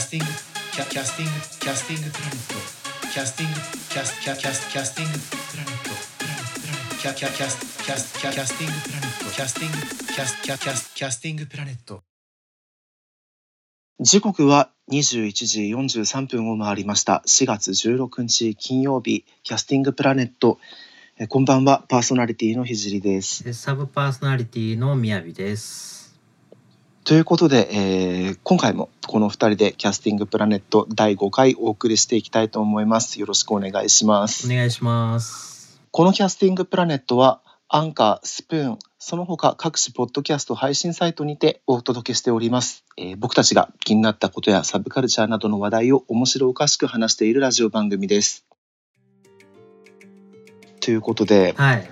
スティングキャキャスティングキャスティングプラネットキャスティングキャスキャキャスキャスティングプラネットキャキャキャスキャスキャキャスティングプラネットキャスティングキャスキャキャスキャスティングプラネット時刻は21時43分を回りました。4月16日金曜日、キャスティングプラネット。えこんばんは、パーソナリティのひじりです。でサブパーソナリティのみやびです。ということで、えー今回もこの2人でキャスティングプラネット第5回お送りしていきたいと思います。よろしくお願いします。お願いします。このキャスティングプラネットはアンカー、スプーン、その他各種ポッドキャスト配信サイトにてお届けしております、えー僕たちが気になったことやサブカルチャーなどの話題を面白おかしく話しているラジオ番組です。ということで、はい。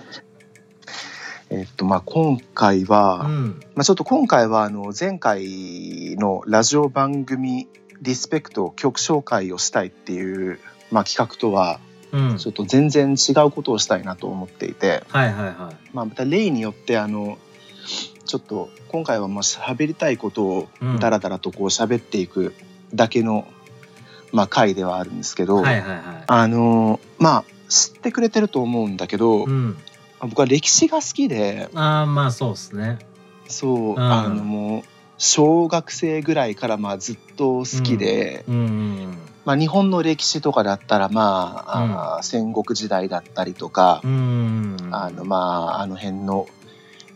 えっとまあ、今回は、うん。まあ、ちょっと今回はあの前回のラジオ番組リスペクト曲紹介をしたいっていう、まあ、企画とはうん。ちょっと全然違うことをしたいなと思っていて、はいはいはい。まあ、また例によってあのちょっと今回はもう喋りたいことをうんダラダラとこう喋っていくだけの、まあ、回ではあるんですけど、はいはいはい。あのまあ知ってくれてると思うんだけど、うん。僕は歴史が好きでああ、まあそうですね。そう、んあのもう小学生ぐらいからまあずっと好きで、うんうんまあ、日本の歴史とかだったらまあ,、あー戦国時代だったりとかう、ん。うん。あのまああの辺の、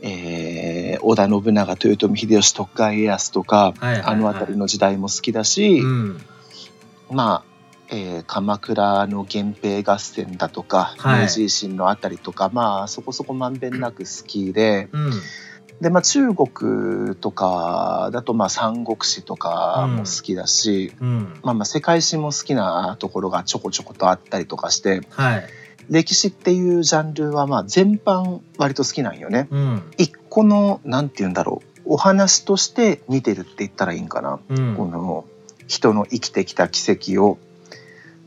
えー織田信長豊臣秀吉徳川家康とか、はいはいはいあの辺りの時代も好きだし、うん。まあ、えー鎌倉の源平合戦だとか、はい明治維新のあたりとかまあそこそこまんべんなく好きで。うん。でまあ、中国とかだとまあ三国志とかも好きだし、うん。まあ、まあ世界史も好きなところがちょこちょことあったりとかしてはい。歴史っていうジャンルはまあ全般割と好きなんよね。うん。一個のなんて言うんだろうお話として見てるって言ったらいいんかな。うん。この人の生きてきた奇跡を、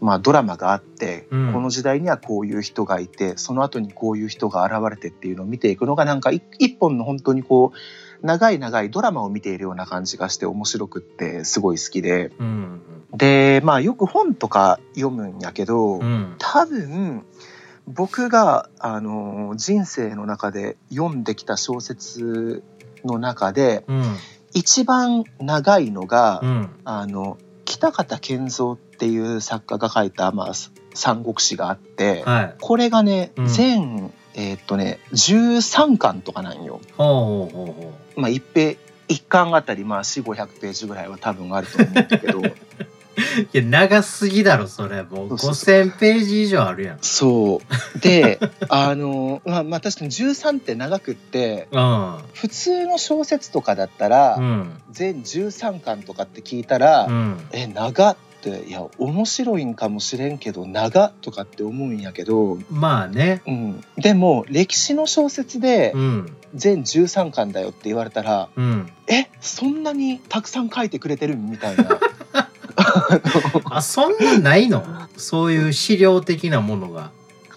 まあ、ドラマがあって、うんこの時代にはこういう人がいてその後にこういう人が現れてっていうのを見ていくのがなんかい一本の本当にこう長い長いドラマを見ているような感じがして面白くってすごい好きでうん。でまあよく本とか読むんやけど、うん。多分僕があの人生の中で読んできた小説の中でうん。一番長いのが、うん。あの北方健三っていう作家が書いた、まあ、三国志があって、はい。これがね、うん全えーっとね13巻とかなんよ。ほうほうほうほまあ、一ペ一巻あたりまあ4500ページぐらいは多分あると思うんだけどう。いや、長すぎだろ、それ。もう5000ページ以上あるやん。そうで あのまあまあ確かに13って長くってうん。普通の小説とかだったら、うん。全13巻とかって聞いたら、うん。え長っていや面白いんかもしれんけど長とかって思うんやけど、まあね。うん、でも歴史の小説でうん。全13巻だよって言われたら、うん。えそんなにたくさん書いてくれてるみたいな あ、そんなないの？そういう資料的なものが。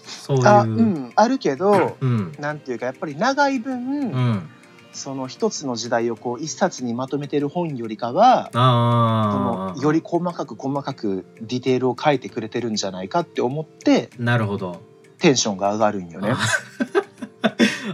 そういう。あ,、うん、あるけど、うん。なんていうかやっぱり長い分、うん。その一つの時代をこう一冊にまとめてる本よりかはそ。のより細かく細かくディテールを書いてくれてるんじゃないかって思ってなるほど。テンションが上がるんよね。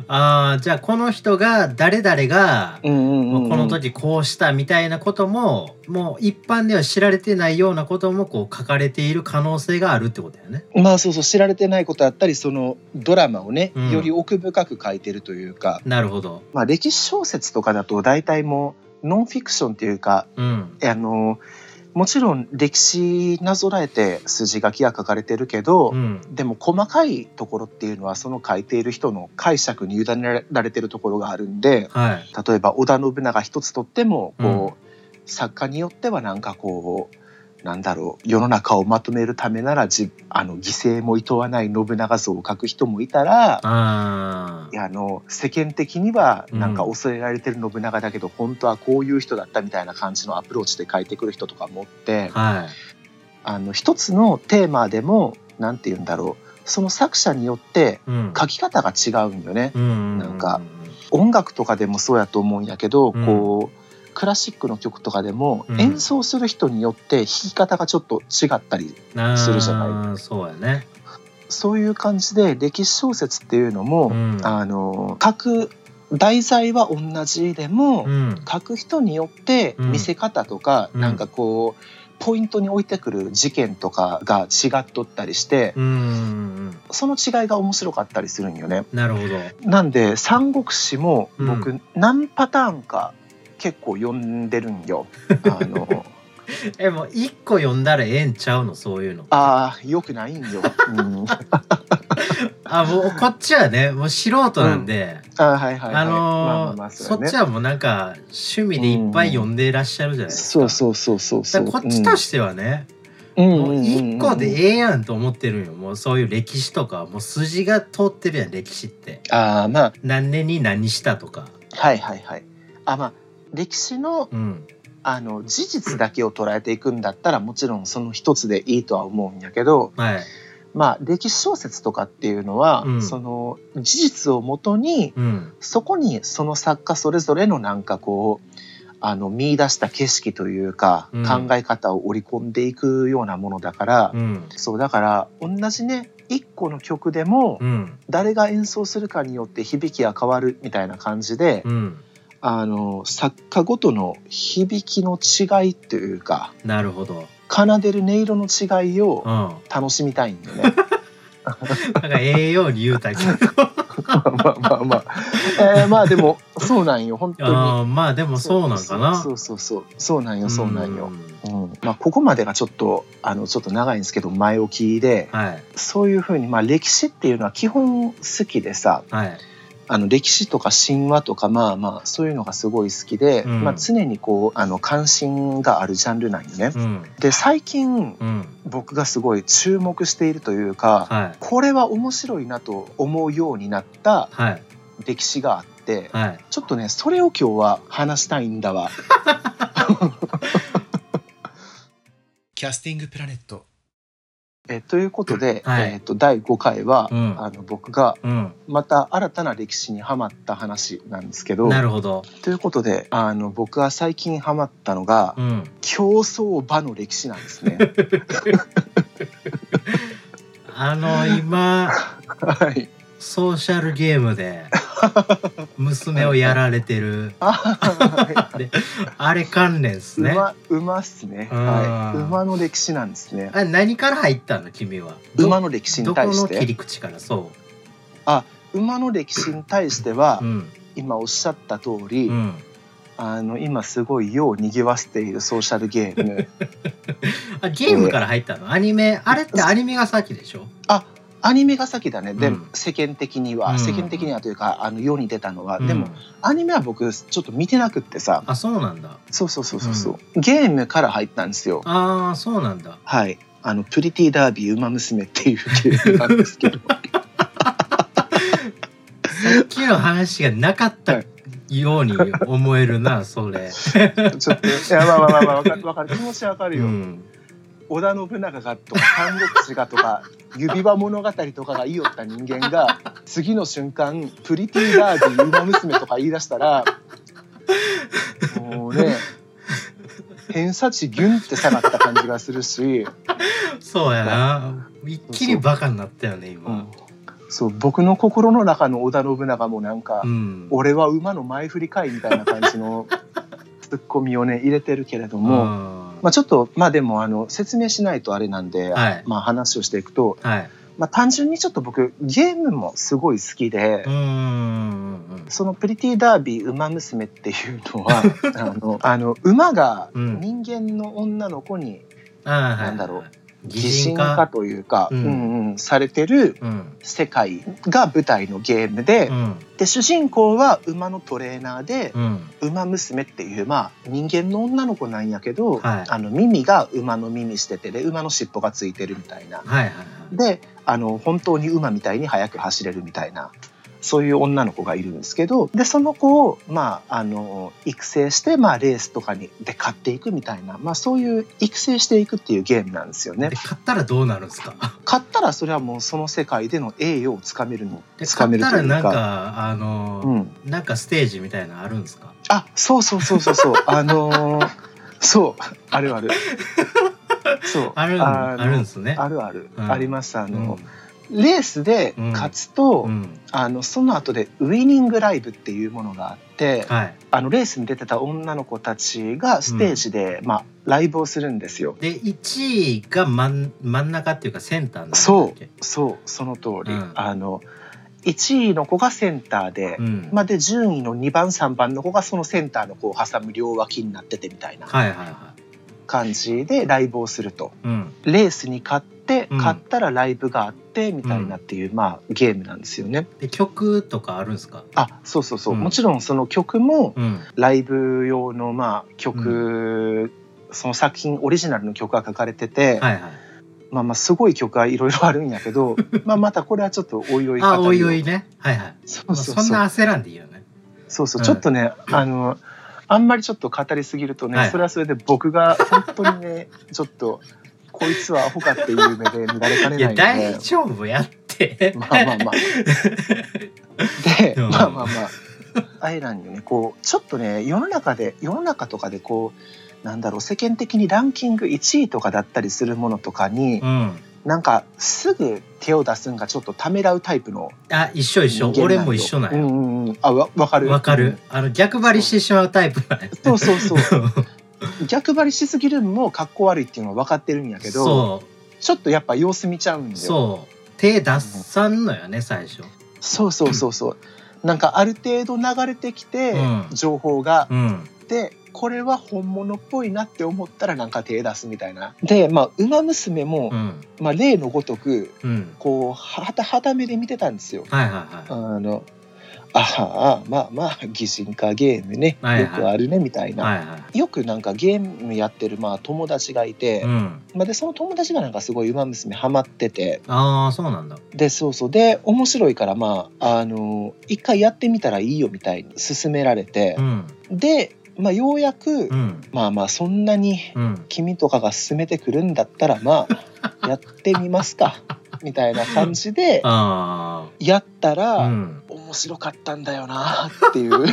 ああ、じゃあこの人が誰々が、この時こうしたみたいなことも、もう一般では知られてないようなこともこう書かれている可能性があるってことだよね。まあそうそう知られてないことだったりそのドラマをね、うんより奥深く書いてるというか、なるほど。まあ、歴史小説とかだと大体もうノンフィクションっていうかうん。あのもちろん歴史なぞらえて筋書きが書かれてるけど、うん。でも細かいところっていうのはその書いている人の解釈に委ねられてるところがあるんではい。例えば織田信長一つとってもこう、作家によってはなんかこうなんだろう世の中をまとめるためならじあの犠牲も厭わない信長像を書く人もいたらあの世間的にはなんかうん恐れられてる信長だけど、本当はこういう人だったみたいな感じのアプローチで書いてくる人とかもおってあ。はい。あの一つのテーマでもなんて言うんだろうその作者によってうん。書き方が違うんよね。うん。なんか音楽とかでもそうやと思うんやけど、うんこうクラシックの曲とかでも、うん。演奏する人によって弾き方がちょっと違ったりあするじゃない。そうやね。そういう感じで歴史小説っていうのも、うん。あの書く題材は同じでも、うん。書く人によってうん。見せ方とか、うん。なんかこうポイントに置いてくる事件とかが違っとったりして、その違いが面白かったりするんよね。なるほど。なんで三国志もうん。僕何パターンか結構読んでるんよ。あのえもう一個読んだらええんちゃうの？そういうの。あーよくないんよ。うん、あもうこっちはねもう素人なんで、あーはいはいはい。あのそっちはもうなんか趣味でいっぱい読んでいらっしゃるじゃないですか、そうそうそうそうそう。こっちとしてはね、うん。もう一個でええやんと思ってるんよ。もうそういう歴史とかもう筋が通ってるやん歴史って。ああまあ。何年に何したとか。はいはいはい。あまあ歴史のうん。あの事実だけを捉えていくんだったらもちろんその一つでいいとは思うんやけどはい。まあ歴史小説とかっていうのは、うん。その事実をもとにうん。そこにその作家それぞれのなんかこうあの見出した景色というか、うん。考え方を織り込んでいくようなものだから、うん。そうだから同じね一個の曲でもうん。誰が演奏するかによって響きが変わるみたいな感じで、うんあの作家ごとの響きの違いというかなるほど。奏でる音色の違いをうん。楽しみたいんよね。なんかええように言うたけどまあまあまあ。まあ、えーまあでもそうなんよ本当に。あーまあでもそうなんかな。そうそうそう。そうなんよそうなんよ。ん。うん。まあここまでがちょっとあのちょっと長いんですけど前置きではい。そういうふうにまあ歴史っていうのは基本好きでさはいあの歴史とか神話とかまあまあそういうのがすごい好きで、うん。まあ常にこうあの関心があるジャンルなんよね。うん。で最近うん。僕がすごい注目しているというか、はい。これは面白いなと思うようになったはい。歴史があって、はい。ちょっとねそれを今日は話したいんだわ。キャスティングプラネットえということで、はい。えー、と第5回は、うん。あの僕がうん。また新たな歴史にはまった話なんですけどなるほど。ということであの僕が最近ハマったのが、うん。競争馬の歴史なんですね。あの今 はい、ソーシャルゲームで娘をやられてる。あはあれ あれ関連っすいね。馬馬っすね、うん。はい、馬の歴史なんですね。あれ何から入ったの？君は。ど馬の歴史に対して？の切り口から？そ馬の歴史に対しては、ううん。今おっしゃった通り、うん。あの今すごい世を賑わせているソーシャルゲーム。あゲームから入ったの？アニメ？あれってアニメが先でしょ？アニメが先だね。で、うん。世間的には、うん。世間的にはというかあの世に出たのは、うん。でもアニメは僕ちょっと見てなくってさ。あそうなんだ。そうそうそうそうそう、ゲームから入ったんですよ。ああそうなんだ。はい。あのプリティダービーウマ娘っていうゲームなんですけど。さっきの話がなかったように思えるなそれ。ちょっといやまあまあまあまあわかるわかる。気持ちわかるよ、うん織田信長がとか三国志がとか指輪物語とかが言いよった人間が次の瞬間プリティダービーウマ娘とか言い出したらもうね偏差値ギュンって下がった感じがするし、そうやな。一気にバカになったよねう今ん、そう僕の心の中の織田信長もなんか、うん。俺は馬の前振りかいみたいな感じのツッコミをね入れてるけれども、うんまあ、ちょっとまあでもあの説明しないとあれなんで、はい。まあ、話をしていくと、はい。まあ、単純にちょっと僕ゲームもすごい好きで、うんうんうんそのプリティダービー馬娘っていうのは あのあの馬がうん。人間の女の子にあーはい。なんだろう擬擬人化というか、ううんんうんされてるうん。世界が舞台のゲームで,、うん。で主人公は馬のトレーナーで、うん。馬娘っていう、まあ、人間の女の子なんやけど、はい。あの耳が馬の耳しててで馬の尻尾がついてるみたいな。はいはいはい。であの本当に馬みたいに速く走れるみたいなそういう女の子がいるんですけどでその子を、まあ、あの育成して、まあ、レースとかにで勝っていくみたいな、まあ、そういう育成していくっていうゲームなんですよね。で。勝ったらどうなるんですか？勝ったらそれはもうその世界での栄誉をつかめるのでつかめるというか。なんかあの、うん、なんかステージみたいなのあるんですか？あそうそうそうそうそう。あのーそう。あるある。そう。あるあるんですね。あるある、うん。あります。あの、レースで勝つと、うん。うんあのその後でウイニングライブっていうものがあって、はい。あのレースに出てた女の子たちがステージで、まあ、ライブをするんですよ。で1位が真ん真ん中っていうかセンターそうけ？そう。その通り、うん。あの1位の子がセンターで、うん。まあ、で順位の2番3番の子がそのセンターの子を挟む両脇になっててみたいなはいはいはい。感じでライブをすると。うん。レースに勝ってうん。勝ったらライブがあってみたいなっていう、まあ、ゲームなんですよね。で曲とかあるんですか？あそうそうそう、うん。もちろんその曲もうん。ライブ用のまあ曲、その作品オリジナルの曲が書かれてて、はいはい。まあまあすごい曲がいろいろあるんやけど まあまたこれはちょっとおいおいあおいおいね。はいはい。そうまあそう。そうそんな焦らんでいいよね。そうそう。うんちょっとね、あのあんまりちょっと語りすぎるとね、はい。それはそれで僕が本当にね ちょっとこいつはアホかっていう目で見られかねいやないので。大丈夫やって。まあまあまあ。で、うんまあまあまあ。あれなんよねこうちょっとね世の中で世の中とかでこうなんだろう世間的にランキング1位とかだったりするものとかに、うん。なんかすぐ手を出すんがちょっとためらうタイプのあ一緒一緒。俺も一緒なんよ。うんうんうん。あわわかる？わかる。あの逆張りしてしまうタイプそうそうそう 逆張りしすぎるのもかっこ悪いっていうのは分かってるんやけどそちょっとやっぱ様子見ちゃうんだうよ。そう。手出さんのよね最初。そうそうそうそう。なんかある程度流れてきて、うん。情報が。うん。でこれは本物っぽいなって思ったらなんか手出すみたいな。でまあ「ウマ娘も」うん。まあ、例のごとくうん。こうはたはためで見てたんですよ。はいはいはあのああまあまあ擬人化ゲームね、はいはい。よくあるねみたいな、いはいはい。よくなんかゲームやってるまあ友達がいて、うん。まあ、でその友達がなんかすごい「ウマ娘」ハマってて。ああそうなんだ。でそうそう。で面白いからまああの一回やってみたらいいよみたいに勧められて。う、ん。で、まあ、ようやく、うん。まあまあそんなにうん。君とかが勧めてくるんだったらまあ やってみますかみたいな感じであやったら、あうん。面白かったんだよなっていう。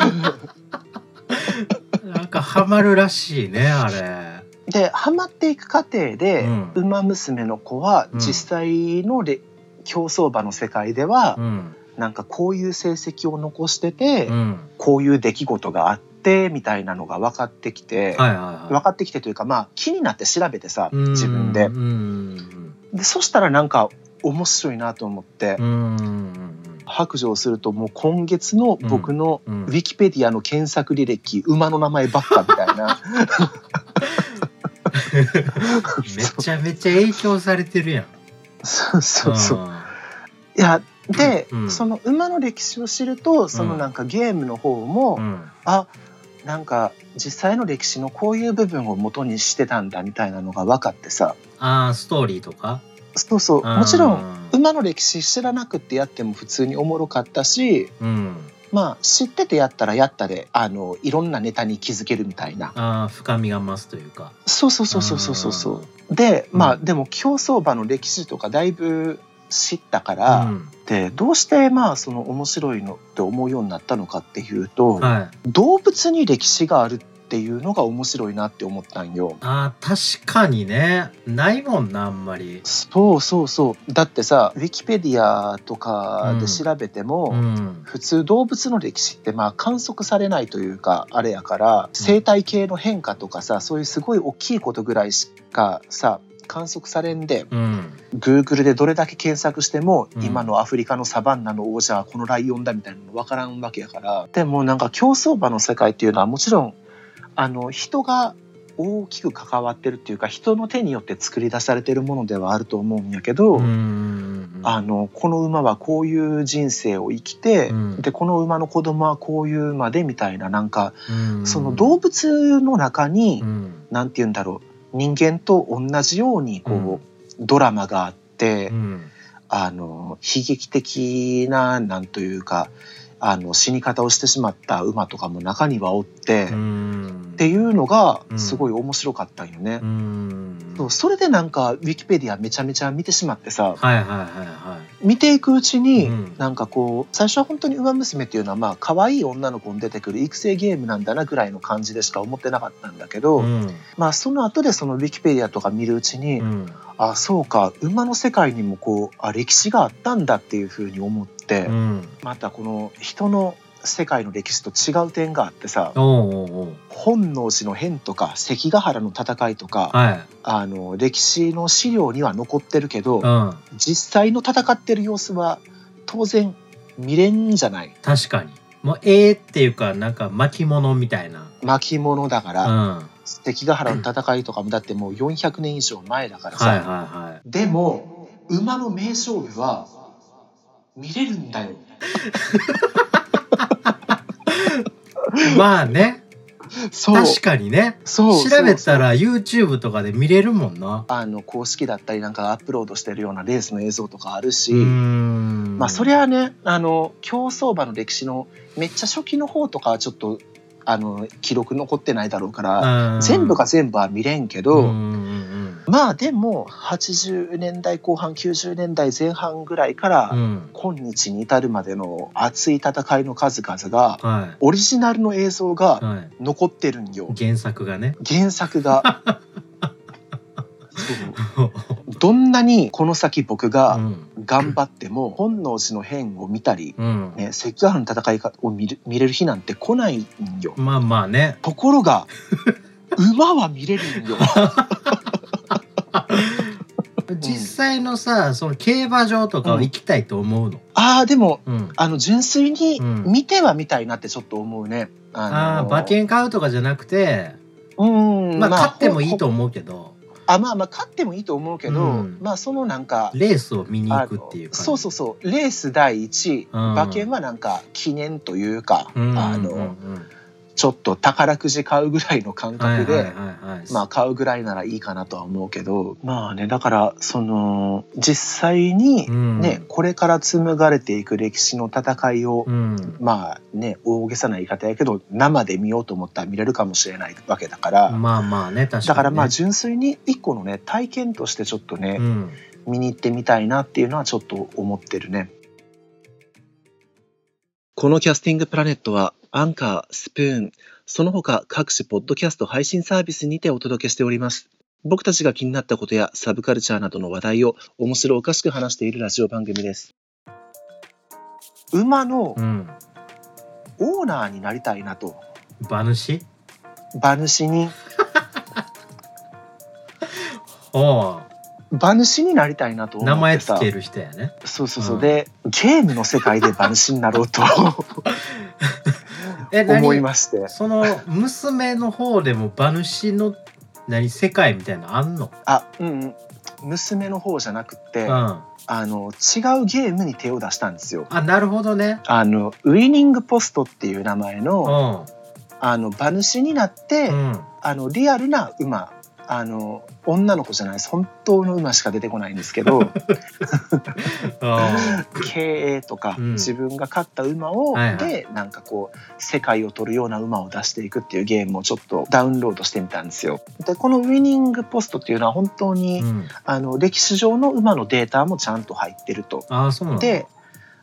なんかハマるらしいねあれ。でハマっていく過程で、うん。ウマ娘の子はうん。実際のレ、競走馬の世界では、うん。なんかこういう成績を残してて、うん。こういう出来事があってみたいなのが分かってきて、はいはいはい。分かってきてというかまあ気になって調べてさうん。自分で。でそしたらなんか面白いなと思って、白状するともう今月の僕のうん。ウィキペディアの検索履歴、馬の名前ばっかみたいな。めちゃめちゃ影響されてるやん。そうそうそう。うん。いやで、うんその馬の歴史を知るとそのなんかゲームの方も、うん。あなんか実際の歴史のこういう部分を元にしてたんだみたいなのが分かってさ。ああストーリーとか？そうそう。うん。もちろん馬の歴史知らなくってやっても普通におもろかったしうん。まあ知っててやったらやったであのいろんなネタに気づけるみたいな。ああ深みが増すというか。そうそうそうそうそうそうそう。でまあ、うん。でも競走馬の歴史とかだいぶ知ったかうら、ん。でどうしてまあその面白いのって思うようになったのかっていうと、はい。動物に歴史があるっていうのが面白いなって思ったんよ。あー確かにね。ないもんなあんまり。そうそうそう。だってさウィキペディアとかで調べても、うん。普通動物の歴史ってまあ観測されないというかあれやから生態系の変化とかさそういうすごい大きいことぐらいしかさ観測されんでうん。Google でどれだけ検索しても、うん。今のアフリカのサバンナの王者はこのライオンだみたいなの分からんわけやから。でもなんか競走馬の世界っていうのはもちろんあの人が大きく関わってるっていうか人の手によって作り出されてるものではあると思うんやけど、うん。あのこの馬はこういう人生を生きて、うん。でこの馬の子供はこういう馬でみたいななんか、うん。その動物の中に、うん。なんて言うんだろう人間と同じようにこう、ドラマがあって。うん。あの悲劇的ななんというかあの死に方をしてしまった馬とかも中にはおって、うっんていうのがうん。すごい面白かったんよね。うん。そうそれでなんかウィキペディアめちゃめちゃ見てしまってさはいはいはいは見ていくうちに、うん。なんかこう最初は本当に「ウマ娘」っていうのはまあ可愛い女の子に出てくる育成ゲームなんだなぐらいの感じでしか思ってなかったんだけど、まあその後でそのウィキペディアとか見るうちに、うんあそうか。馬の世界にもこうあ歴史があったんだっていうふうに思って、うん。またこの人の世界の歴史と違う点があってさ本能寺の変とか関ヶ原の戦いとか、はい。あの歴史の資料には残ってるけど、うん。実際の戦ってる様子は当然見れんじゃない？確かに。もうええっていうかなんか巻物みたいな。巻物だかうら、ん。はい関ヶ原の戦いとかもだってもう400年以上前だからさ、はいはでも馬の名勝負は見れるんだよ。い まあね。そう。確かにね。そう調べたら YouTube とかで見れるもんな。あの公式だったりなんかアップロードしてるようなレースの映像とかあるし、まあそりゃねあの競走馬の歴史のめっちゃ初期の方とかはちょっとあの記録残ってないだろうから、うん。全部が全部は見れんけど、まあでも80年代後半90年代前半ぐらいから、今日に至るまでの熱い戦いの数々がはオリジナルの映像いがはい。残ってるんよ。原作がね。原作が。どんなにこの先僕うがん頑張っても本能寺の変を見たり、うん。ね、関ヶ原の戦いを見る見れる日なんて来ないんよ。まあまあね。ところが馬は見れるんよ。実際のさその競馬場とかは行きたいと思うの？ああでもうん。あの純粋にうん。見てはみたいなってちょっと思うね。ああの馬券買うとかじゃなくてうんまあ買ってもいいとほ思うけどあまあまあ勝ってもいいと思うけど、うん。まあそのなんかレースを見に行あくっていうそうそうそう。レース第一うん。馬券はなんか記念というか、うん。あの、うんうんちょっと宝くじ買うぐらいの感覚で、まあ買うぐらいならいいかなとは思うけどまあねだからその実際にうん。ね、これから紡がれていく歴史の戦いを、うん。まあね大げさな言い方やけど生で見ようと思ったら見れるかもしれないわけだから、まあまあね確かにね。だからまあ純粋に一個のね体験としてちょっとね、うん。見に行ってみたいなっていうのはちょっと思ってるね。このキャスティングプラネットはアンカー、スプーン、その他各種ポッドキャスト配信サービスにてお届けしております。僕たちが気になったことやサブカルチャーなどの話題を面白おかしく話しているラジオ番組です。馬のうんオーナーになりたいなと。馬主？馬主に、おう馬主になりたいなと思名ってさ。前つける人やねそうそうそう。うんで、ゲームの世界で馬主になろうとえ 思い何まして。その娘の方でも馬主の何？世界みたいなのあんの？あ、うんうん。娘の方じゃなくて、うん。あの、違うゲームに手を出したんですよ。あなるほどね。あの、ウィニングポストっていう名前うの、ん。あの、馬主になって、うん。あの、リアルな馬、あの、女の子じゃないです。本当の馬しか出てこないんですけど、経営とか、うん自分が勝った馬を、はいはいで、なんかこう、世界を取るような馬を出していくっていうゲームをちょっとダウンロードしてみたんですよ。で、このウィニングポストっていうのは本当に、うんあの、歴史上の馬のデータもちゃんと入ってると。ああそうで、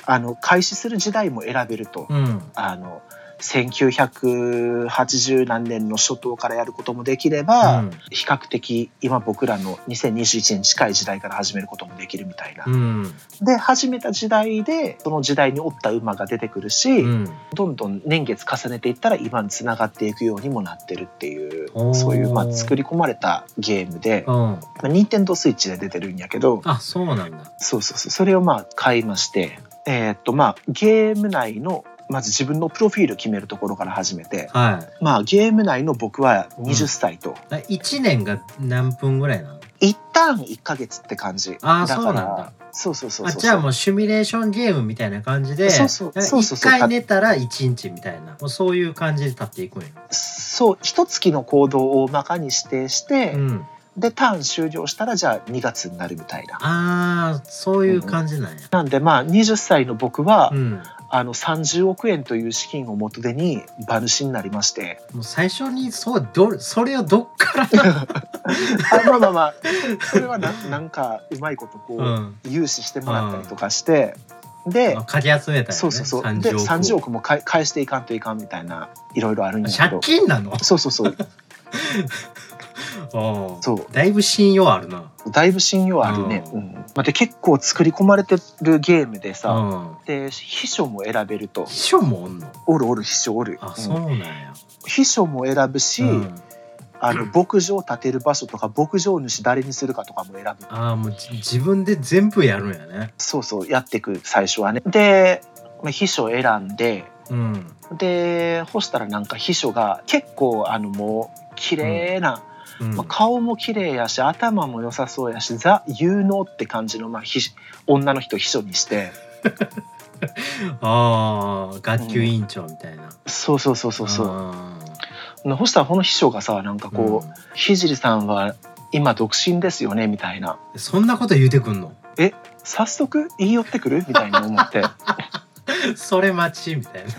あの、開始する時代も選べると。うんあの、1980何年の初頭からやることもできれば、うん。比較的今僕らの2021年近い時代から始めることもできるみたいな。うん。で、始めた時代で、その時代におった馬が出てくるし、うん。どんどん年月重ねていったら今につながっていくようにもなってるっていうそういう、まあ、作り込まれたゲームで、うん。まあ、任天堂スイッチで出てるんやけど、あそうなんだ。そうそうそう、それをまあ買いまして、えーっとまあゲーム内のまず自分のプロフィール決めるところから始めて、はまあゲーム内の僕は20歳と、い1年が何分ぐらいなの？一旦1ヶ月って感じ。あーだからそうなんだ。そうそうそうそう。あじゃあもうシミュレーションゲームみたいな感じでそうそうなんかそうそうそう一回寝たら一日みたいなもうそういう感じで立っていくんやそう、一月の行動を大まかに指定して、うんでターン終了したらじゃあ2月になるみたいな。ああそういう感じなんや。なんでまあ20歳の僕は、うん。あの30億円という資金を元手に馬主になりましてもう最初にそうどそれをどっから？あまあまあまあそれはな なんかうまいことこう、うん。融資してもらったりとかして、で、まあかき集めたよね。そうそうそう30で億を30億も返返していかんといかんみたいないろいろあるんやけ借ど金なの？そうそうそううん そうだいぶ信用あるな。だいぶ信用あるね、ううんんまあ、で結構作り込まれてるゲームでさ、うん。で秘書も選べると秘書もおんの？おるおる秘書おるあ、うんそうなんや。秘書も選ぶし、うんあの 牧場建てる場所とか牧場主誰にするかとかも選ぶああ、もうじ自分で全部やるんやね。そうそうやっていく最初はねでまあ秘書選んでうん。で干したらなんか秘書が結構あのもう綺麗な、うん。まあ、顔も綺麗やし頭も良さそうやしザ有能って感じの、まあ、秘女の人秘書にして。ああ、学級委員長みたいな。そうそうそうそうそう。あそしたらこの秘書がさなんかーこう「ひじりさんは今独身ですよね」みたいな。うんそんなこと言うてくんの「早速言い寄ってくる?」みたいに思って。それ待ちみたいな。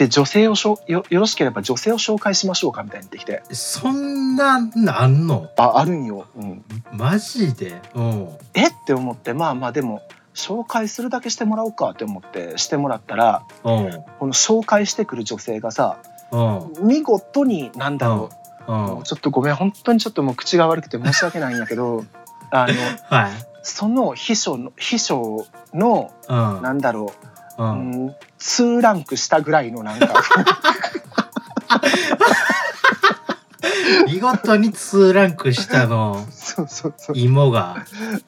で女性をしょよよろしければ女性を紹介しましょうかみたいに言ってきてそんなんあんの？ああるんよ、うん、マジで？うん。え？って思ってまあまあでも紹介するだけしてもらおうかって思ってしてもらったらうん。この紹介してくる女性がさうん。見事になんだろう、うん。もうちょっとごめん本当にちょっともう口が悪くて申し訳ないんやけど あのはい。その秘書の秘書のうん。なんだろう、う。うんん、2ランク下ぐらいのなんか見事に2ランク下の。芋が。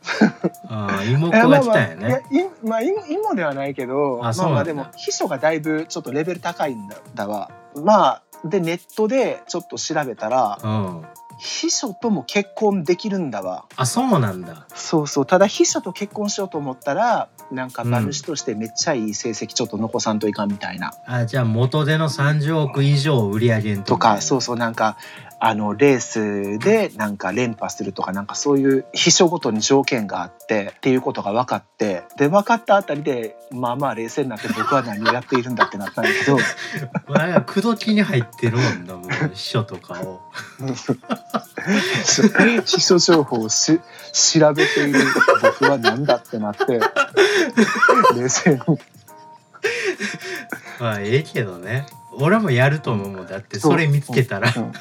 ああ、芋子が来たんやね。いまあい今ではないけどまああそうなんだまあでも秘書がだいぶちょっとレベル高いんだだわまあでネットでちょっと調べたらうん。秘書とも結婚できるんだわあ、そうなんだ。そうそうただ秘書と結婚しようと思ったらなんか馬主としてめっちゃいい成績ちょっと残さんといかんみたいな、あ、じゃあ元手の30億以上売り上げとかそうそうなんかあのレースでなんか連覇するとかなんかそういう秘書ごとに条件があってっていうことが分かってで分かったあたりでまあまあ冷静になって僕は何をやっているんだってなったんだけどう。なんか口説きに入ってるもんな、もう秘書とかを。秘書情報をし調べている僕は何だってなって 冷静にまあ、ええけどね。俺もやると思うもん。だって、それ見つけたら。うん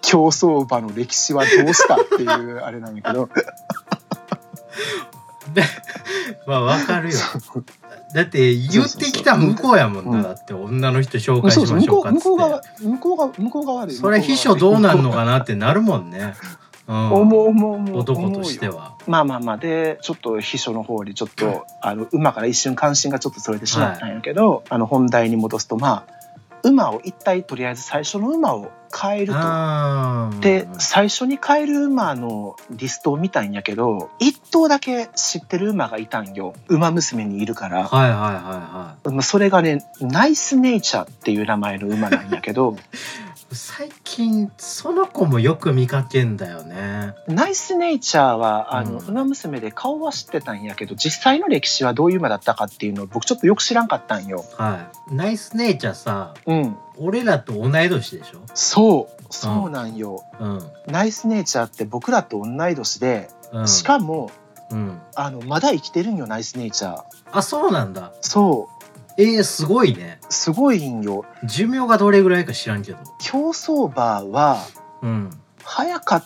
競走馬の歴史はどうしたっていうあれなんだけどでまあ、わかるよ。だって、言ってきた向こうやもんな。うんだって、女の人紹介しましょうかっつって。う向こう側向こう側向こう側でそれ秘書どうなんのかなってなるもんね。うん。思う思う思う男としては。まあまあまあでちょっと秘書の方にちょっとあの馬から一瞬関心がちょっとそれてしまったんやけど、あの本題に戻すとまあ馬を一体とりあえず最初の馬を変えると。で最初に変える馬のリストを見たんやけど一頭だけ知ってる馬がいたんよ馬娘にいるから、はいはいはいはまあそれがねナイスネイチャーっていう名前の馬なんやけどい。最近、その子もよく見かけんだよね。ナイスネイチャーはあの、うん馬娘で顔は知ってたんやけど実際の歴史はどういう馬だったかっていうのを僕ちょっとよく知らんかったんよ。はい。ナイスネイチャーさ、うん、俺らと同い年でしょ？そうそうなんよ。うん。ナイスネイチャーって僕らと同い年で、うん。しかもうん。あのまだ生きてるんよナイスネイチャー。あ、そうなんだ。そえー、すごいね。うすごいんよ。寿命がどれぐらいか知らんけど。競走馬はうん。早かっ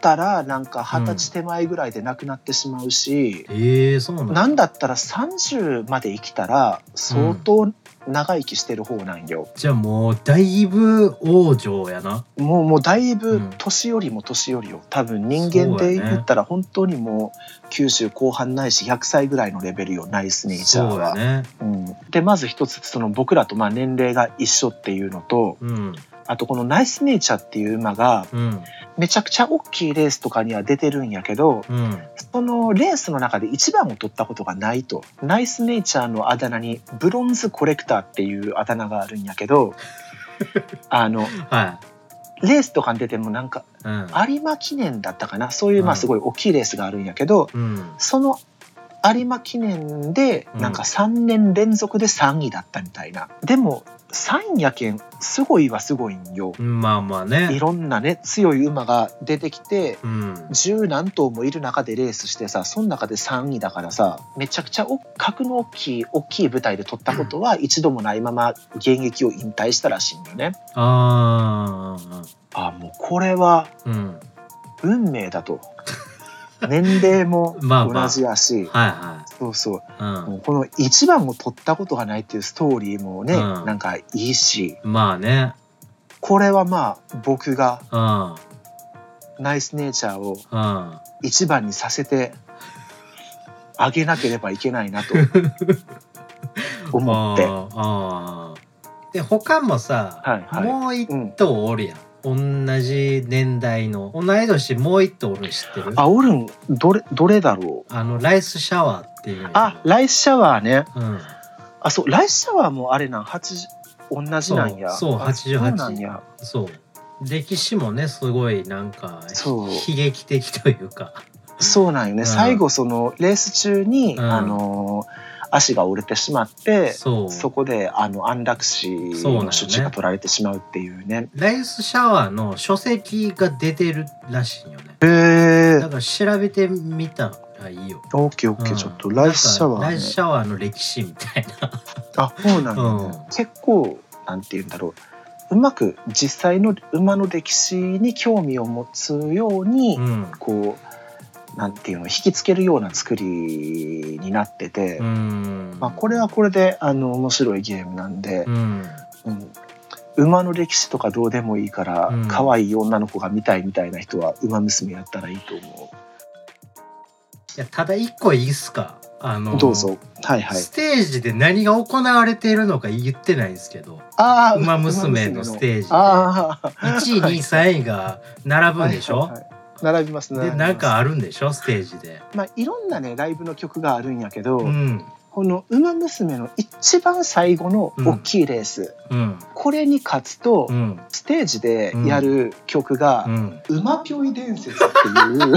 たらなんか二十歳手前ぐらいで亡くなってしまうし、えー、そうなんだ。なんだったら30まで生きたら相当長生きしてる方なんよ。じゃあもう、だいぶ王女やな。もうもうだいぶうん年寄りも年寄りよ多分人間で言ったら本当にもう90後半ないし100歳ぐらいのレベルよナイスネイチャーは。そうやね。うん、でまず一つその僕らとまあ年齢が一緒っていうのとうん。あとこのナイスネイチャーっていう馬がうん。めちゃくちゃ大きいレースとかには出てるんやけどうん。そのレースの中で一番を取ったことがないと。ナイスネイチャーのあだ名にブロンズコレクターっていうあだ名があるんやけど あのはレースとかに出てもなんかうん。有馬記念だったかな？そういうまうん。あすごい大きいレースがあるんやけど、うん。その有馬記念でうん。なんか3年連続で3位だったみたいな、でも3位やけんすごいはすごいんよ、まあまあね。いろんなね強い馬が出てきてうん。十何頭もいる中でレースしてさその中で3位だからさめちゃくちゃお格の大きい大きい舞台で取ったことは一度もないまま現役を引退したらしいんよね。ああもうこれは運命だと年齢もまあまあ。同じやし、はいはそうそう。いうん。この一番を取ったことがないっていうストーリーもね、うん。なんかいいし。まあね。これはまあ僕がうん。ナイスネイチャーをうん。一番にさせてあげなければいけないなと 思って。で他もさ、はいはい。もう一うん、頭おるやん同じ年代の同い年もう一頭おるの知ってる？あおるん？どれどれだろう？あのライスシャワーっていう。あライスシャワーね。うん。あそうライスシャワーもあれなん？80同じなんや。そうそうあ88そうなんや。そう。歴史もねすごいなんかそう。悲劇的というか。そうなんよね、うん。最後そのレース中に、うん。あの足が折れてしまってそこであの安楽死の処置が取られてしまうっていうね。ライスシャワーの書籍が出てるらしいよね。へえだから調べてみたらいいよ。オッケーオッケー、うん。ちょっとライスシャワー、ね。ライスシャワーの歴史みたいな。あそうなんだ、ねうん。結構なんて言うんだろう。うまく実際の馬の歴史に興味を持つように、うん。こうなんていうの引きつけるような作りになってて、うん。まあ、これはこれであの面白いゲームなんでう、ん。うん。馬の歴史とかどうでもいいから、うん。可愛い女の子が見たいみたいな人は「馬娘」やったらいいと思いやただ一個いいっすか？あのう。どうぞ。はいはい。ステージで何が行われているのか言ってないんですけど。あー馬娘のステージで。ああ。1位2位3位が並ぶんでしょ、はいはいはい並びますね。でなんかあるんでしょ？ステージで。まあいろんなねライブの曲があるんやけど、うんこの「馬娘」の一番最後の大きいレース、うんこれに勝つと、うんステージでやる曲がう、ん「馬ぴょい伝説」っていう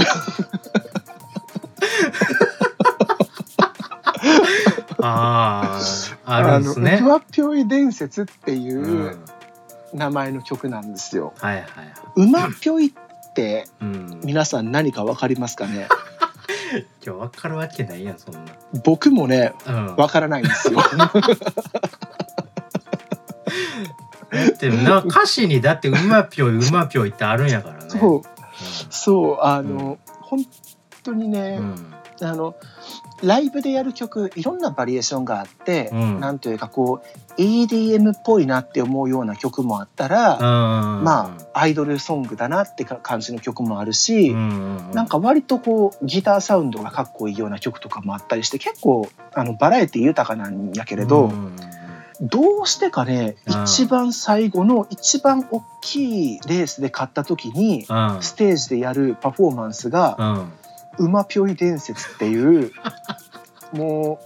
あああるんですね。の馬ぴょい伝説っていう んう名前の曲なんですよ。はいはいはい。馬ぴょいってうん、皆さん何かわかりますかね？今日分かるわけないやんそんな。僕もねうん、わからないんですよ。だってな歌詞にだって「うまぴょい」「うまぴょい」ってあるんやからね。そう。そうあの、本当にうね、ん。あのライブでやる曲いろんなバリエーションがあって、うん。なんというかこう EDM っぽいなって思うような曲もあったら、うん。まあアイドルソングだなってか感じの曲もあるし、うん。なんか割とこうギターサウンドがかっこいいような曲とかもあったりして結構あのバラエティ豊かなんやけれど、うん。どうしてかねうん。一番最後の一番大きいレースで勝った時にうん。ステージでやるパフォーマンスがうん「馬ぴょい伝説」っていうも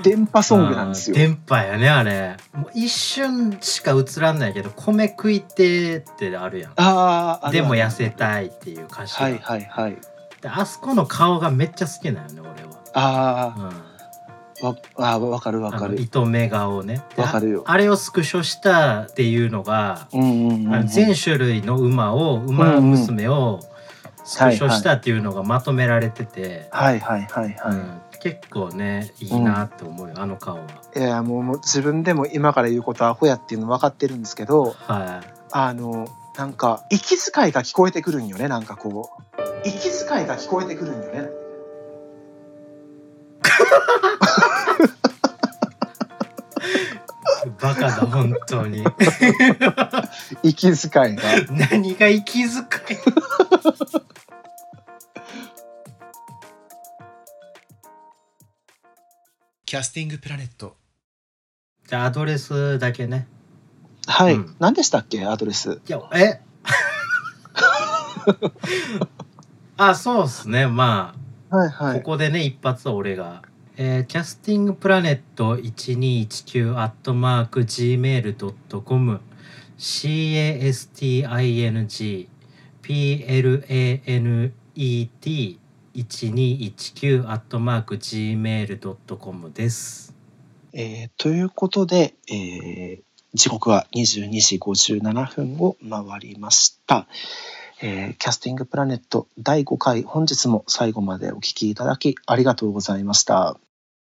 う電波ソングなんですよ。電波やねあれ。もう一瞬しか映らんないけど米食いてってあるやん。あーあるでも痩せたいっていう歌詞が、はいはいはい。であそこの顔がめっちゃ好きなのね俺あは、ーわあーわかるうん、わかる。糸目顔ね。でわかるよ。ああれをスクショしたっていうのが、うんうんうんうん。あの全種類の馬を馬娘をスクショしたっていうのがまとめられてて、はいはいはいはい。うん。結構ねいいなって思うよ、あの顔は。いやもうもう自分でも今から言うことはアホやっていうの分かってるんですけどはい。あのなんか息遣いが聞こえてくるんよねなんかこう。息遣いが聞こえてくるんよね。バカだ本当に。息遣いが。何が息遣い？キャスティングプラネット。じゃあ、アドレスだけね。はい。うん、何でしたっけ、アドレス。いやえ？あ、そうっすね。まあ、はいはい、ここでね、一発俺が。え、キャスティングプラネット1219アットマーク Gmail.comCASTINGPLANET 1219-gmail.com です。えー、ということで、えー、時刻は22時57分を回りました。えー、キャスティングプラネット第5回本日も最後までお聞きいただきありがとうございました。